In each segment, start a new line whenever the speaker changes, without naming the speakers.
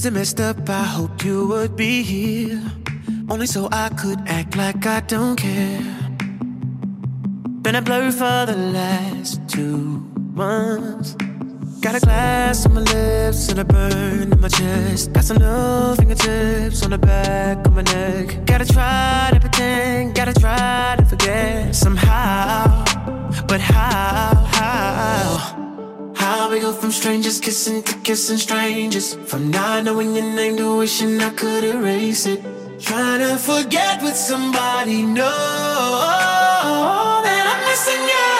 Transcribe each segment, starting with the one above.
Is it messed up? I hope you would be here. Only so I could act like I don't care. Been a blur for the last two months. Got a glass on my lips and a burn in my chest. Got some new fingertips on the back of my neck. Gotta try to pretend, gotta try to forget somehow. But how, how? How we go from strangers kissing to kissing strangers? From not knowing your name to wishing I could erase it. Trying to forget with somebody, no, that I'm missing you.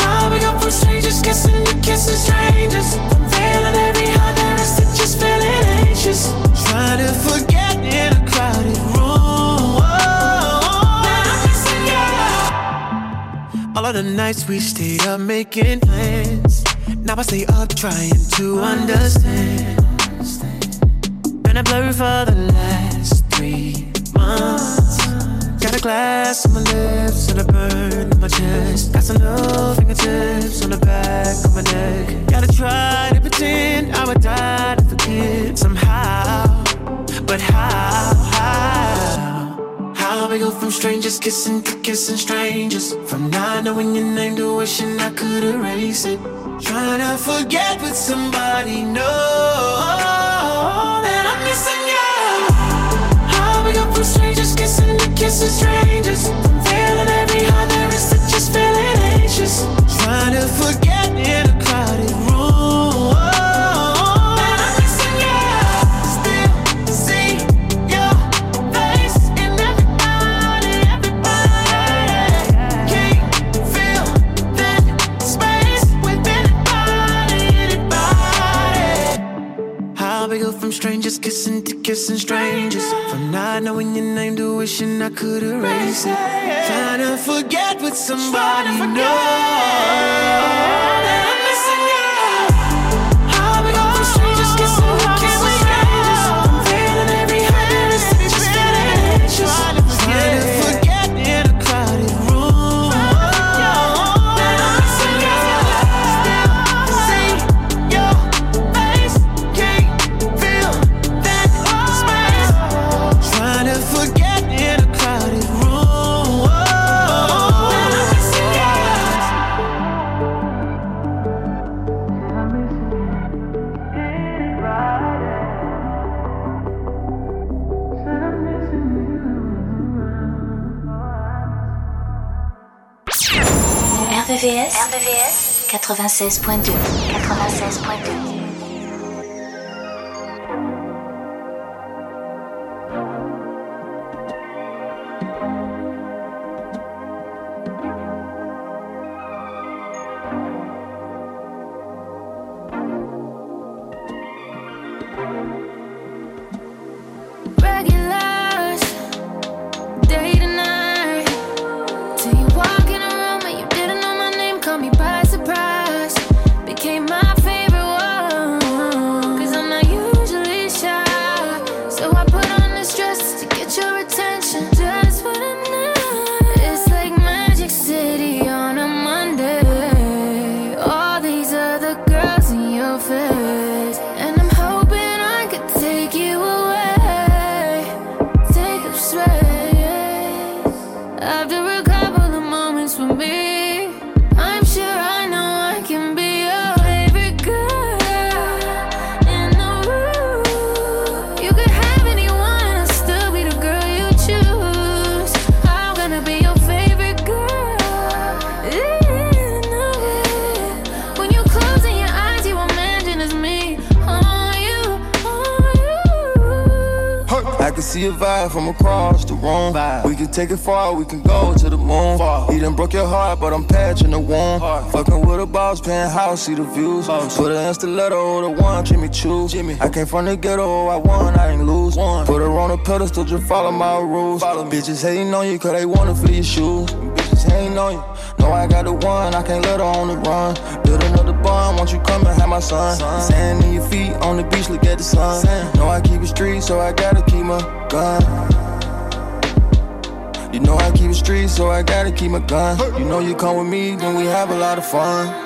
How we go from strangers kissing to kissing strangers? From feeling every heart there is to just feeling anxious. Trying to forget in a crowded room. that I'm missing you. All of the nights we stayed up making plans. Now I stay up trying to understand. Been a blur for the last three months. Got a glass on my lips and a burn in my chest. Got some new fingertips on the back of my neck. Gotta try to pretend I would die to forget somehow. But how? How? How we go from strangers kissing to kissing strangers? From not knowing your name to wishing I could erase it. Trying to forget with somebody, no, that I'm missing you. How we go from strangers kissing to kissing strangers? Feeling every heart there is just feeling anxious. Trying to forget kissing to kissing strangers? From not knowing your name to wishing I could erase it. Trying to forget with somebody, no.
96.2. 96.2.
Take
it far, we can go to the moon. Far. He done broke your heart, but I'm patching the wound. Fucking with a boss, penthouse, see the views. Put an stiletto, the one, Jimmy Choo. Jimmy. I came from the ghetto, I won, I ain't lose. One. Put her on a pedestal, just follow my rules. Follow me. Bitches hating on you, cause they wanna feel your shoes. Bitches hating on you. No, I got the one, I can't let her on the run. Build another barn, won't you come and have my son? son. Sand in your feet, on the beach, look at the sun. Sand. No, I keep it street, so I gotta keep my gun. You know I keep it street, so I gotta keep my gun. You know you come with me, then we have a lot of fun.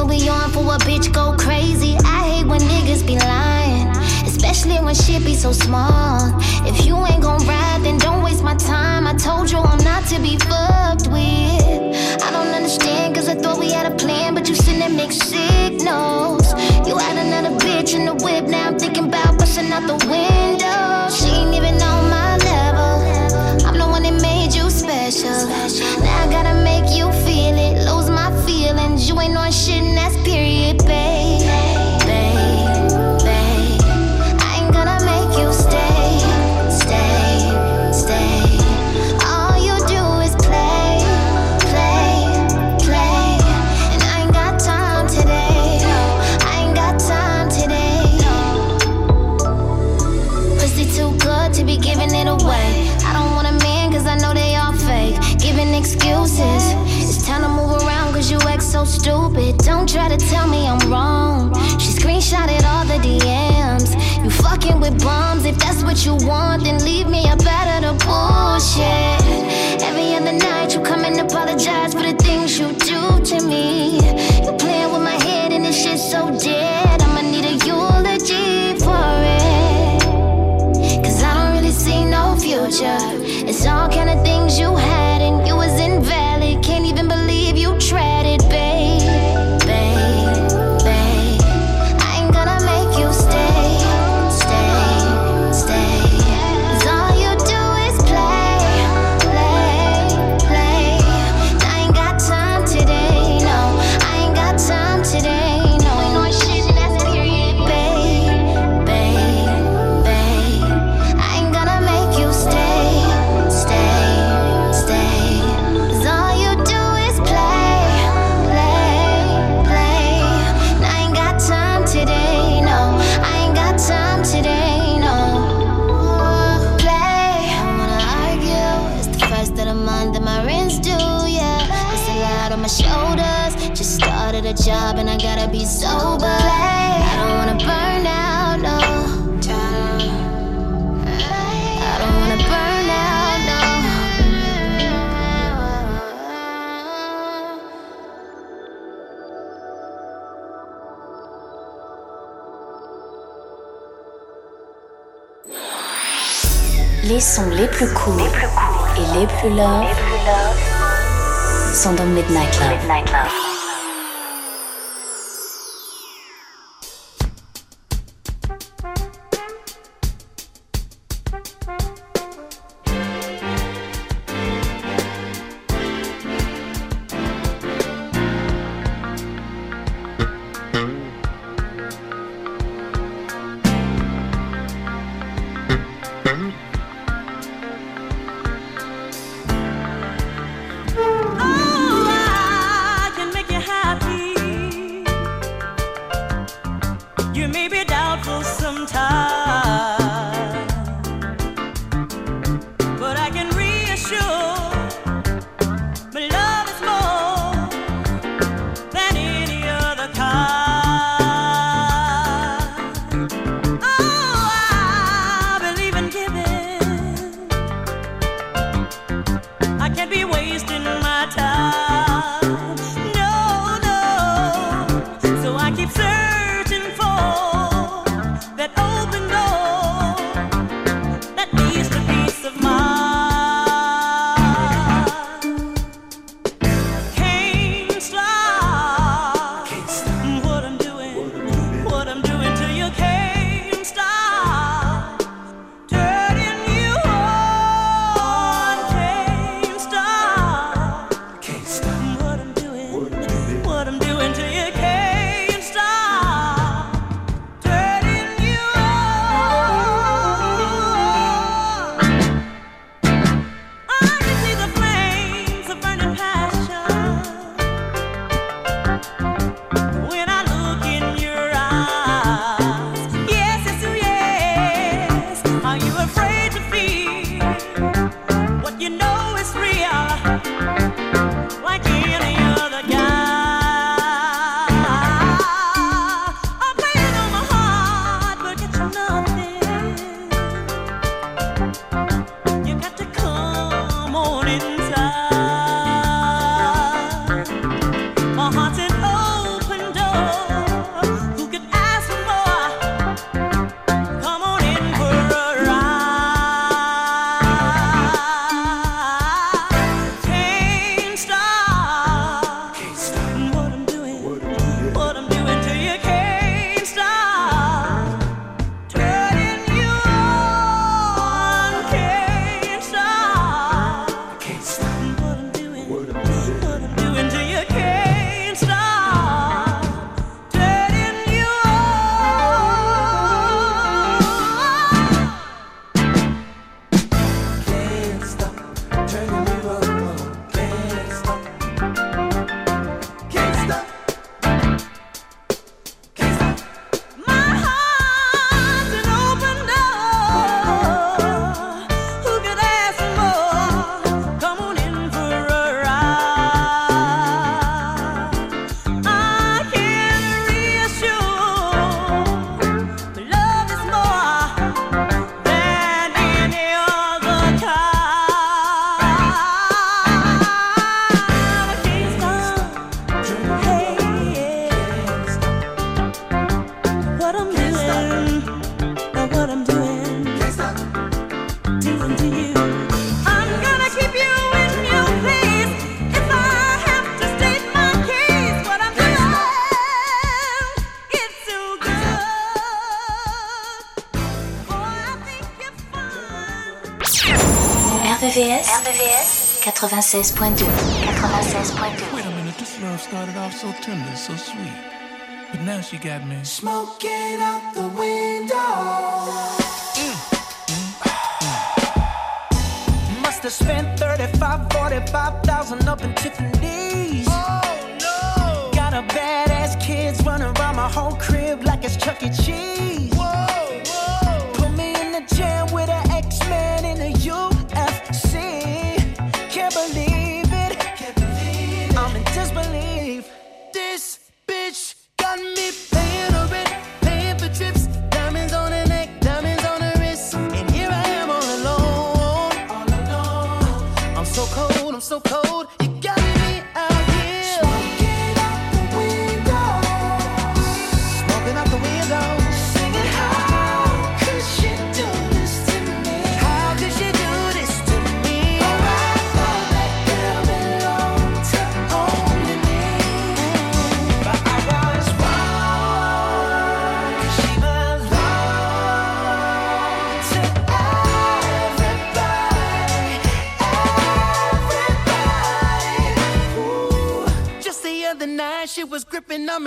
when we on for a bitch go crazy. I hate when niggas be lying, especially when shit be so small. If you ain't gon' ride, then don't waste my time. I told you I'm not to be fucked with. I don't understand, cause I thought we had a plan, but you send mixed signals. You had another bitch in the whip, now I'm thinking about busting out the window. She ain't even on my level. I'm the one that made you special. Now I gotta ain't on shit and that's period, babe. to tell me I'm wrong. She screenshotted all the DMs. You fucking with bums. If that's what you want, then leave me. a better the
bullshit. sondern
mit Nightlife. Mit Nightlife.
Wait a minute, this love started off so tender, so sweet. But now she got me
smoking out the window. Mm. Mm. Mm.
Must have spent 35, 45,000 up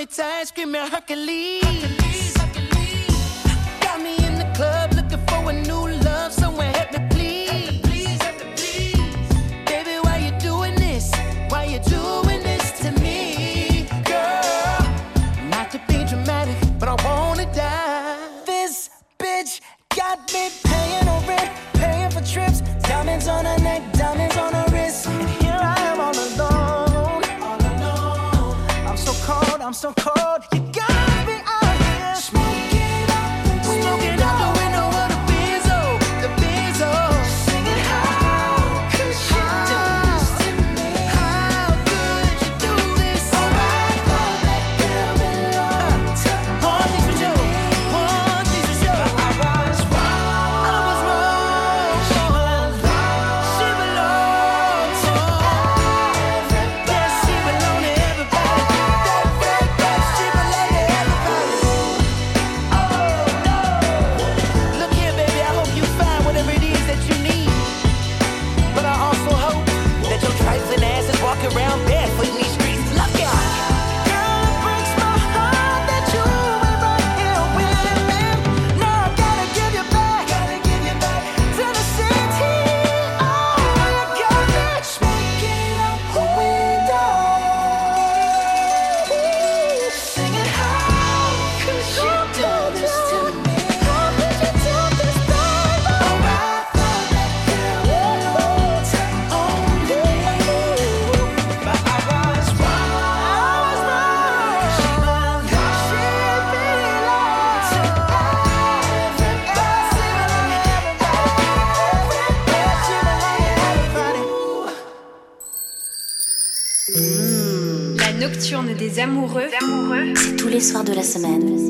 me tight, screaming Hercules.
soir de la semaine.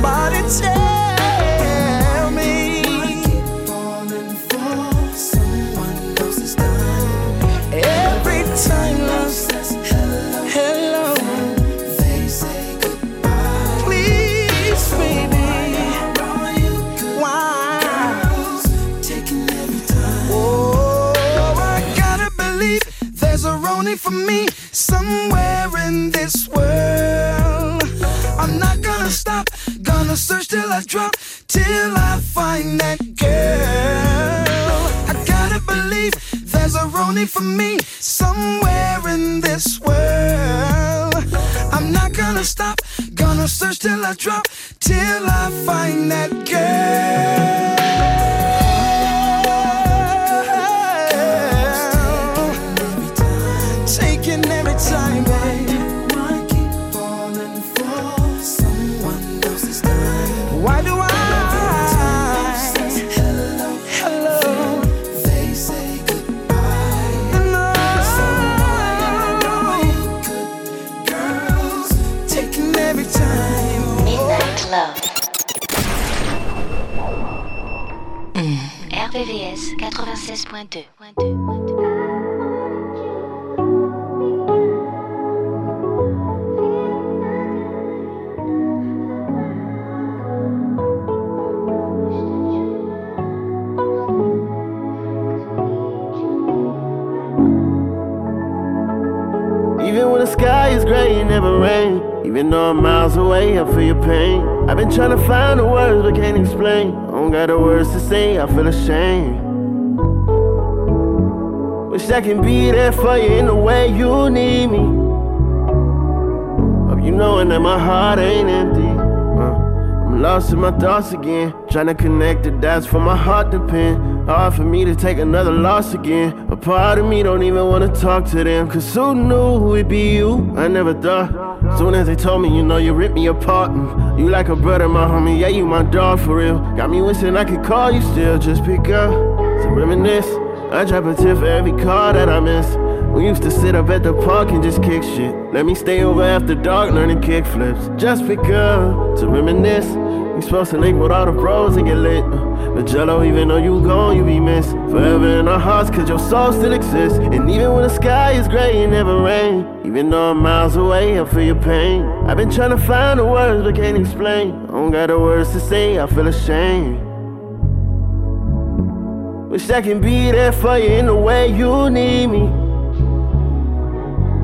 Somebody tell drop,
Even when the sky is gray, it never rain. Even though I'm miles away, I feel your pain. I've been trying to find the words but can't explain. I don't got the words to say, I feel ashamed. Wish I can be there for you in the way you need me. Hope you knowing that my heart ain't empty. Uh, I'm lost in my thoughts again. Trying to connect the dots for my heart to pin. Hard for me to take another loss again. A part of me don't even wanna talk to them. Cause who knew it'd be you? I never thought. Soon as they told me, you know, you ripped me apart. Mm, You like a brother, my homie. Yeah, you my dog for real. Got me wishing I could call you still. Just pick up to reminisce. I drop a tip for every call that I miss. We used to sit up at the park and just kick shit. Let me stay over after dark learning kick flips. Just pick up to reminisce. We supposed to link with all the bros and get lit. Uh, But Jello, even though you gone, you be missed. Forever in our hearts, cause your soul still exists. And even when the sky is gray, it never rain. Even though I'm miles away, I feel your pain. I've been trying to find the words but can't explain. I don't got the words to say, I feel ashamed. Wish I can be there for you in the way you need me.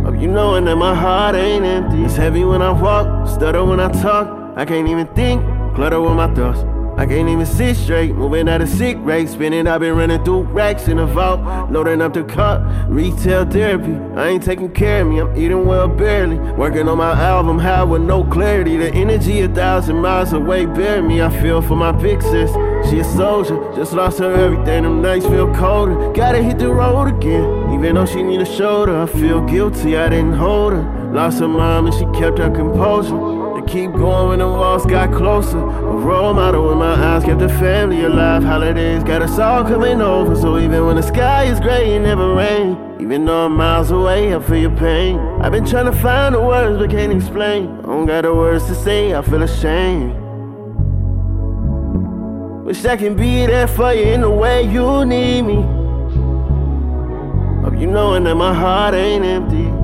Hope you knowing that my heart ain't empty. It's heavy when I walk, stutter when I talk. I can't even think, clutter with my thoughts. I can't even sit straight, moving at a sick rate. Spinning, I've been running through racks in the vault, loading up the cut. Retail therapy, I ain't taking care of me, I'm eating well barely. Working on my album, high with no clarity. The energy a thousand miles away, bury me. I feel for my big sis, she a soldier, just lost her everything. Them nights feel colder, gotta hit the road again. Even though she need a shoulder, I feel guilty, I didn't hold her. Lost her mom and she kept her composure. Keep going when the walls got closer. A role model in my eyes kept the family alive. Holidays got us all coming over. So even when the sky is gray, it never rain. Even though I'm miles away, I feel your pain. I've been trying to find the words but can't explain. I don't got the words to say, I feel ashamed. Wish I can be there for you in the way you need me. Hope you knowing that my heart ain't empty.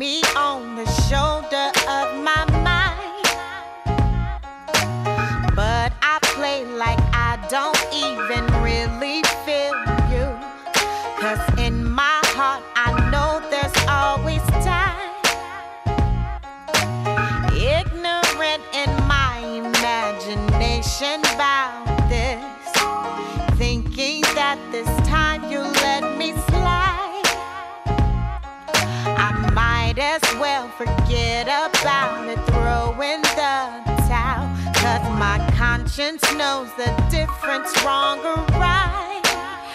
Me on Cause my conscience knows the difference, wrong or right.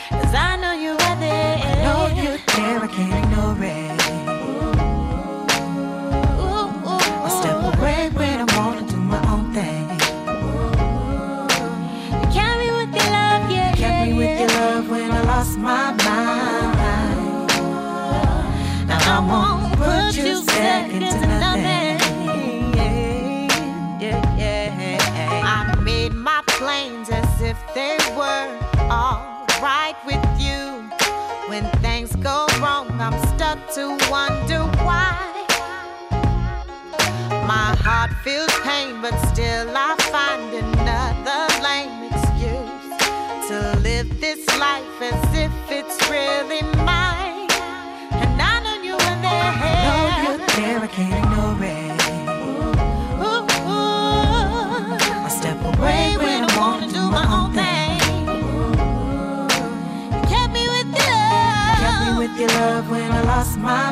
Cause I know you were there.
I know you're there, I can't ignore it. I step away when I wanna do my own thing.
You me with your love, yeah.
You kept me with your love when I lost my mind. Now I won't put you second to
wonder why. My heart feels pain, but still I find another lame excuse to live this life as if it's really mine.
When I lost my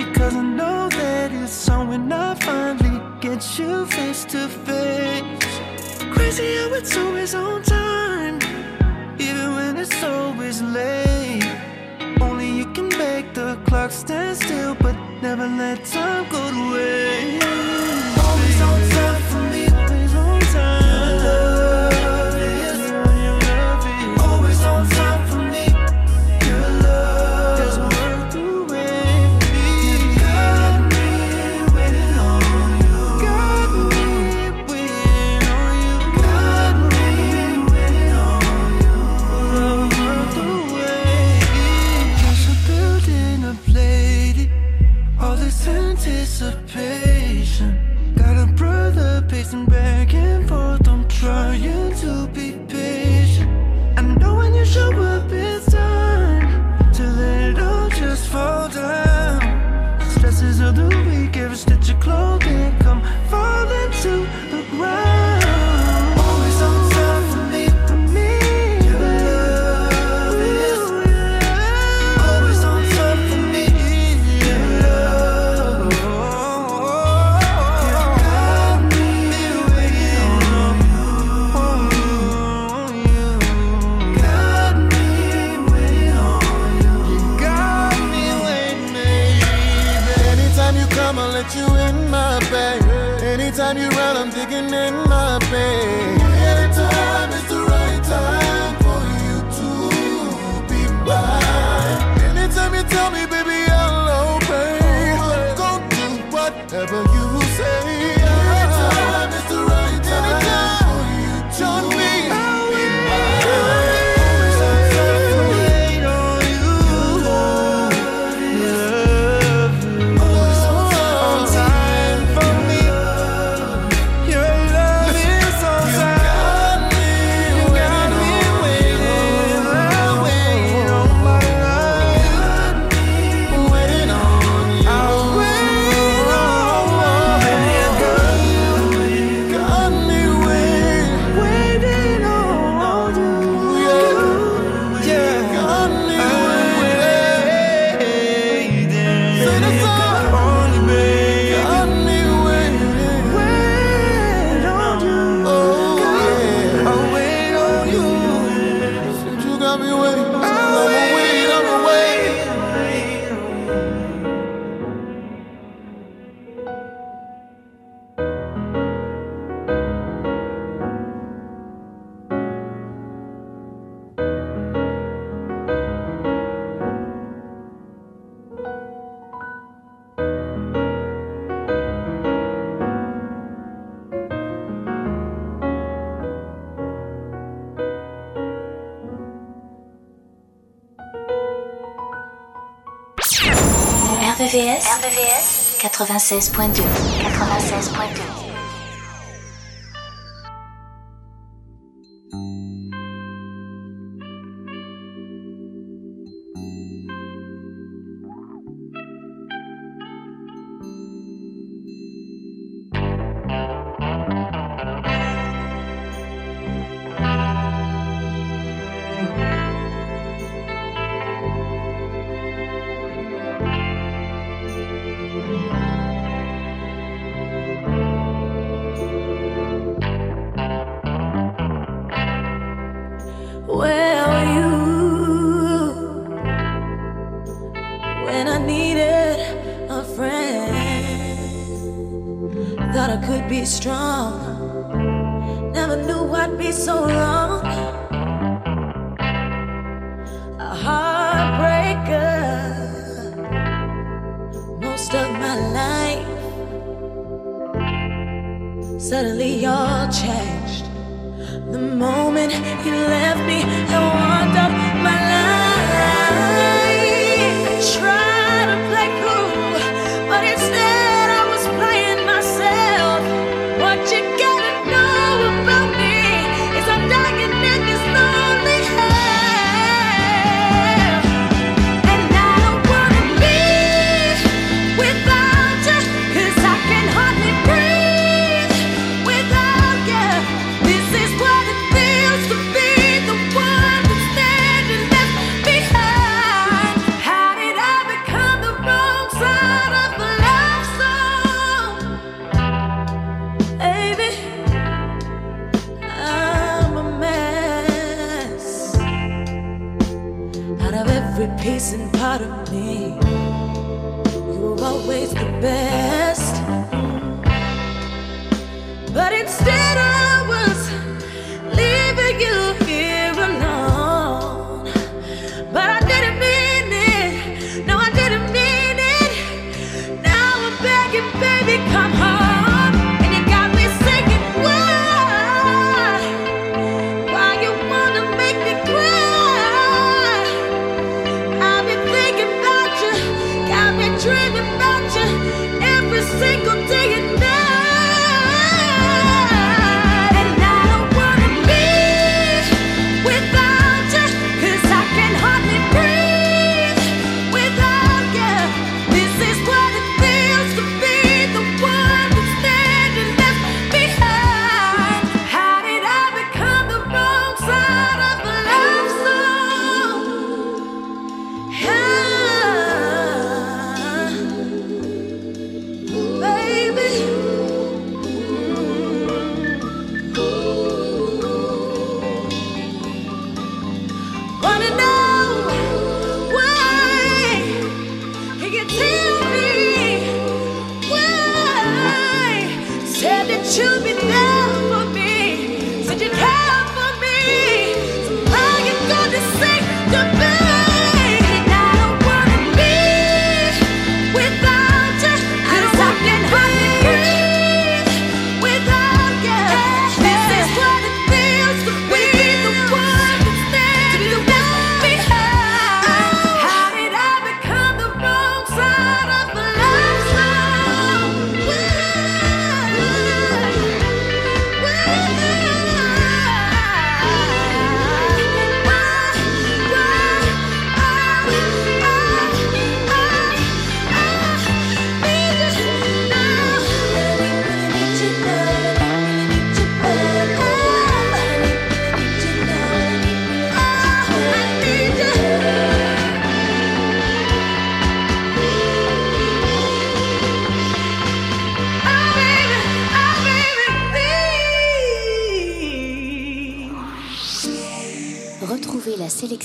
Because I know
that it's so when I
finally get you
face to
face.
Crazy how it's always on time, even when it's always late. Only you can make the clock stand still, but never let time go to waste. Always on time.
96.2. 96.2.
strong.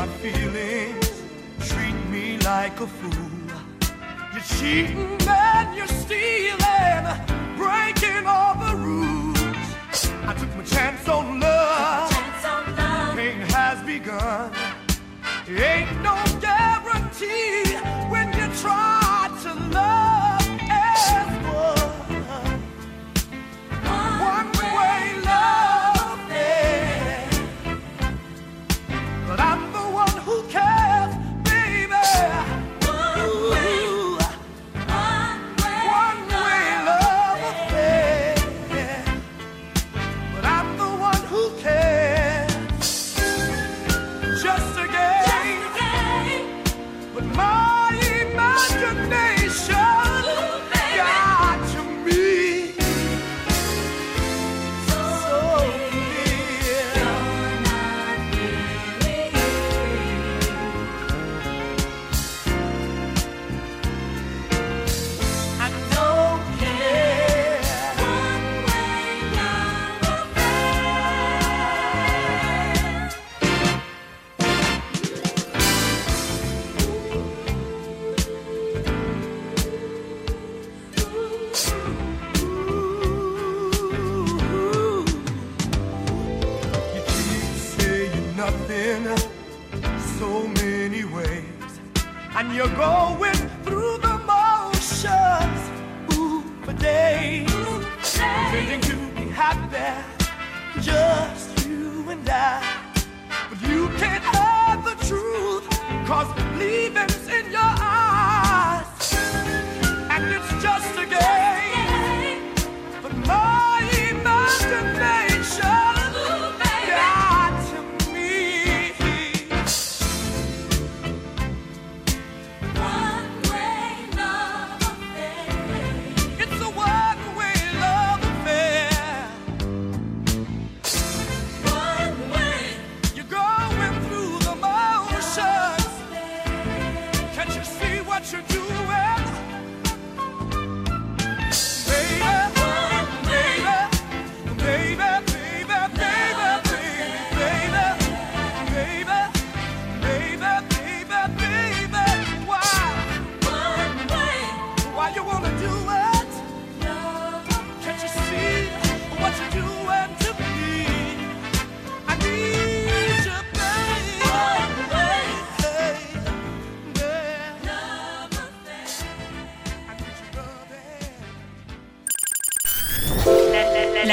my feelings, treat me like a fool. You're cheating and you're stealing, breaking all the rules. I took my chance on love, chance on love. pain has begun. Ain't no guarantee when you try.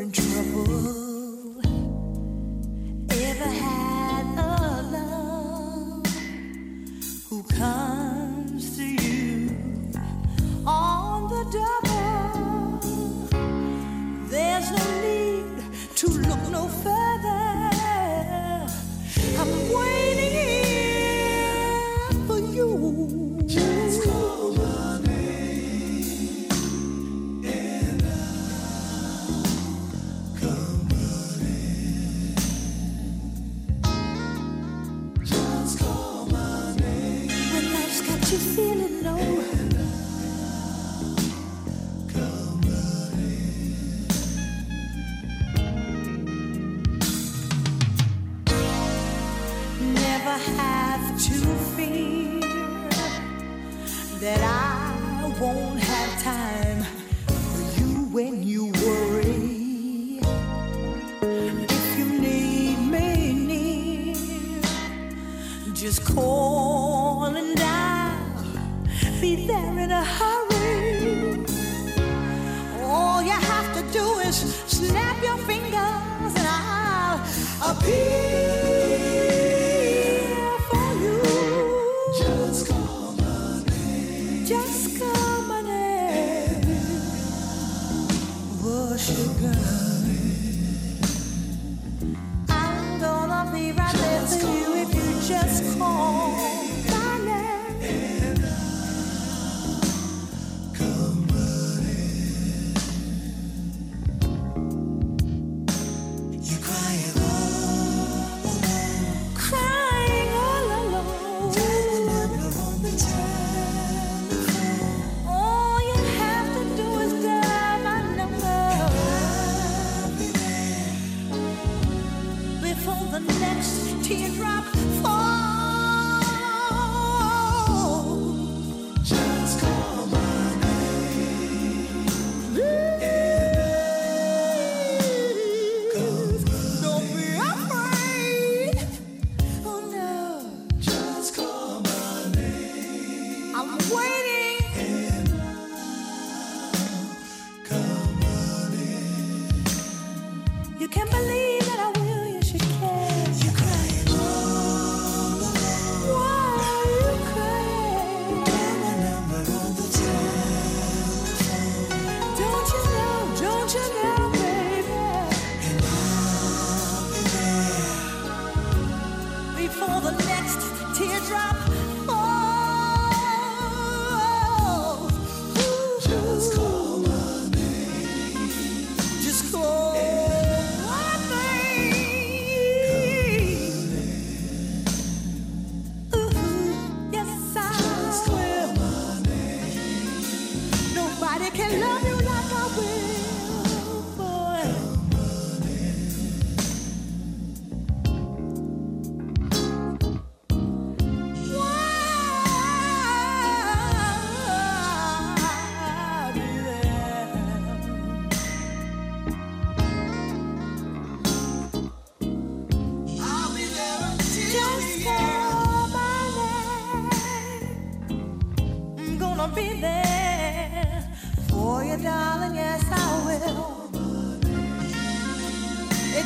in trouble.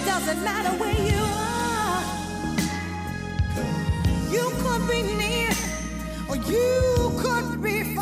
doesn't matter where you are. You could be near, or you could be far.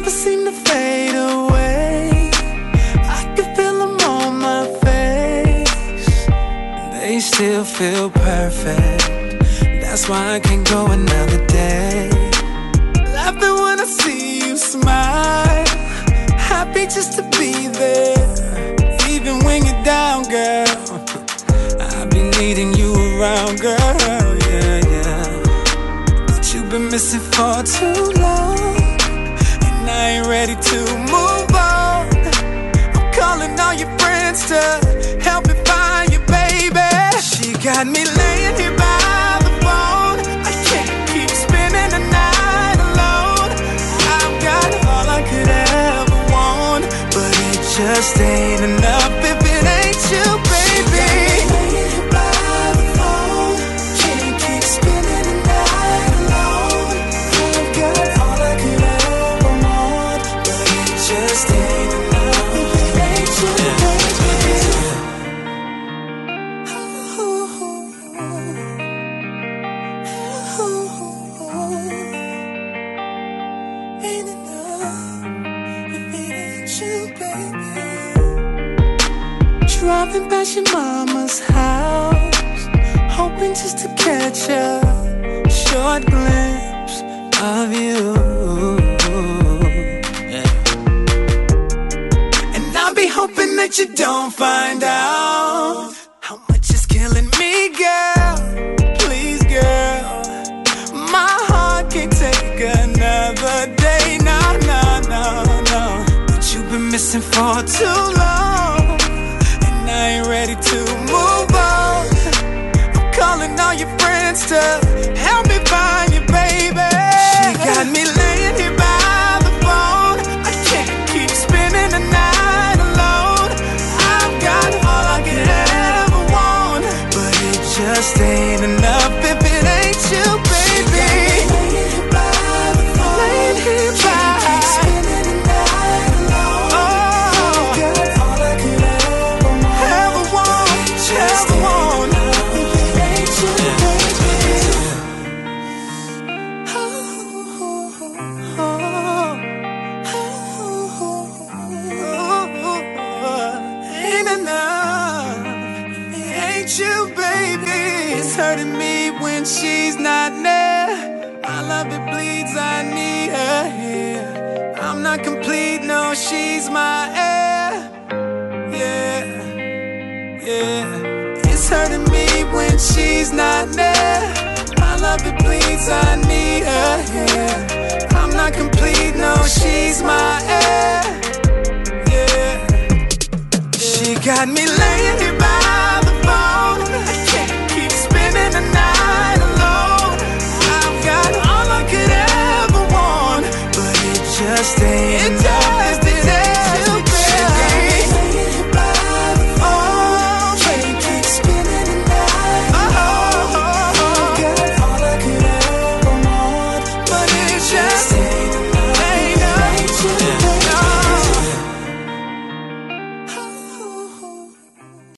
never seem to fade away. I can feel them on my face. They still feel perfect. That's why I can't go another day. Laughing when I see you smile. Happy just to be there. Even when you're down, girl. I've been needing you around, girl. Yeah, yeah. But you've been missing for too long. Ready to move on. I'm calling all your friends to help me find you, baby. She got me laying here by the phone. I can't keep spending the night alone. I've got all I could ever want, but it just ain't enough Your mama's house, hoping just to catch a short glimpse of you. And I'll be hoping that you don't find out how much is killing me, girl. Please, girl. My heart can't take another day. No, no, no, no. But you've been missing for too long. guess I need her here. I'm not complete, no, she's my air. Yeah. She got me laying